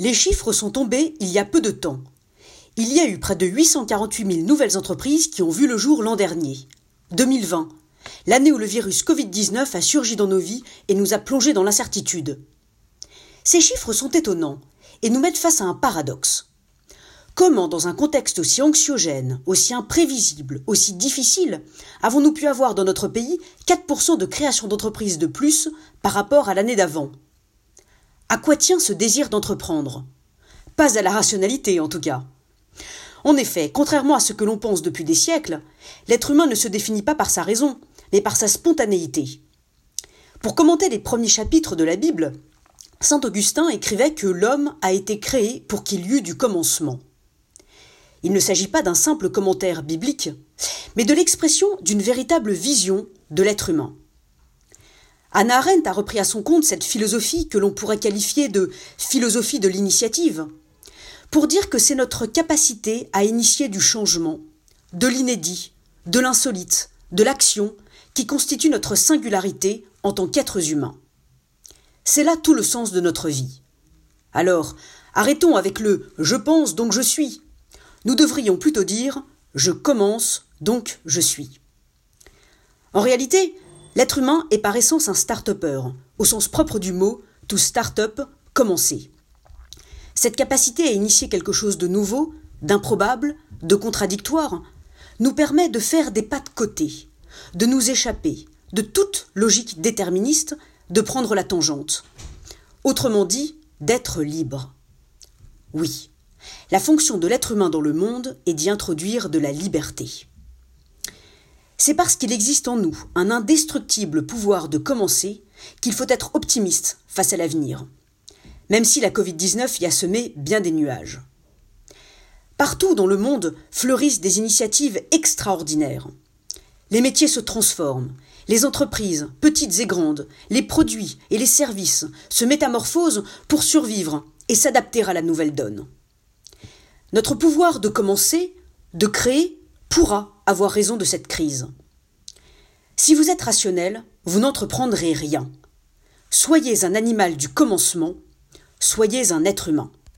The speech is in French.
Les chiffres sont tombés il y a peu de temps. Il y a eu près de 848 000 nouvelles entreprises qui ont vu le jour l'an dernier. 2020, l'année où le virus Covid-19 a surgi dans nos vies et nous a plongés dans l'incertitude. Ces chiffres sont étonnants et nous mettent face à un paradoxe. Comment, dans un contexte aussi anxiogène, aussi imprévisible, aussi difficile, avons-nous pu avoir dans notre pays 4% de création d'entreprises de plus par rapport à l'année d'avant? À quoi tient ce désir d'entreprendre? Pas à la rationalité, en tout cas. En effet, contrairement à ce que l'on pense depuis des siècles, l'être humain ne se définit pas par sa raison, mais par sa spontanéité. Pour commenter les premiers chapitres de la Bible, Saint Augustin écrivait que l'homme a été créé pour qu'il y eût du commencement. Il ne s'agit pas d'un simple commentaire biblique, mais de l'expression d'une véritable vision de l'être humain. Anna Arendt a repris à son compte cette philosophie que l'on pourrait qualifier de philosophie de l'initiative, pour dire que c'est notre capacité à initier du changement, de l'inédit, de l'insolite, de l'action, qui constitue notre singularité en tant qu'êtres humains. C'est là tout le sens de notre vie. Alors, arrêtons avec le je pense donc je suis. Nous devrions plutôt dire je commence donc je suis. En réalité, L'être humain est par essence un start-upper, au sens propre du mot, to start-up, commencer. Cette capacité à initier quelque chose de nouveau, d'improbable, de contradictoire, nous permet de faire des pas de côté, de nous échapper de toute logique déterministe, de prendre la tangente. Autrement dit, d'être libre. Oui, la fonction de l'être humain dans le monde est d'y introduire de la liberté. C'est parce qu'il existe en nous un indestructible pouvoir de commencer qu'il faut être optimiste face à l'avenir, même si la Covid-19 y a semé bien des nuages. Partout dans le monde fleurissent des initiatives extraordinaires. Les métiers se transforment, les entreprises, petites et grandes, les produits et les services se métamorphosent pour survivre et s'adapter à la nouvelle donne. Notre pouvoir de commencer, de créer, pourra avoir raison de cette crise. Si vous êtes rationnel, vous n'entreprendrez rien. Soyez un animal du commencement, soyez un être humain.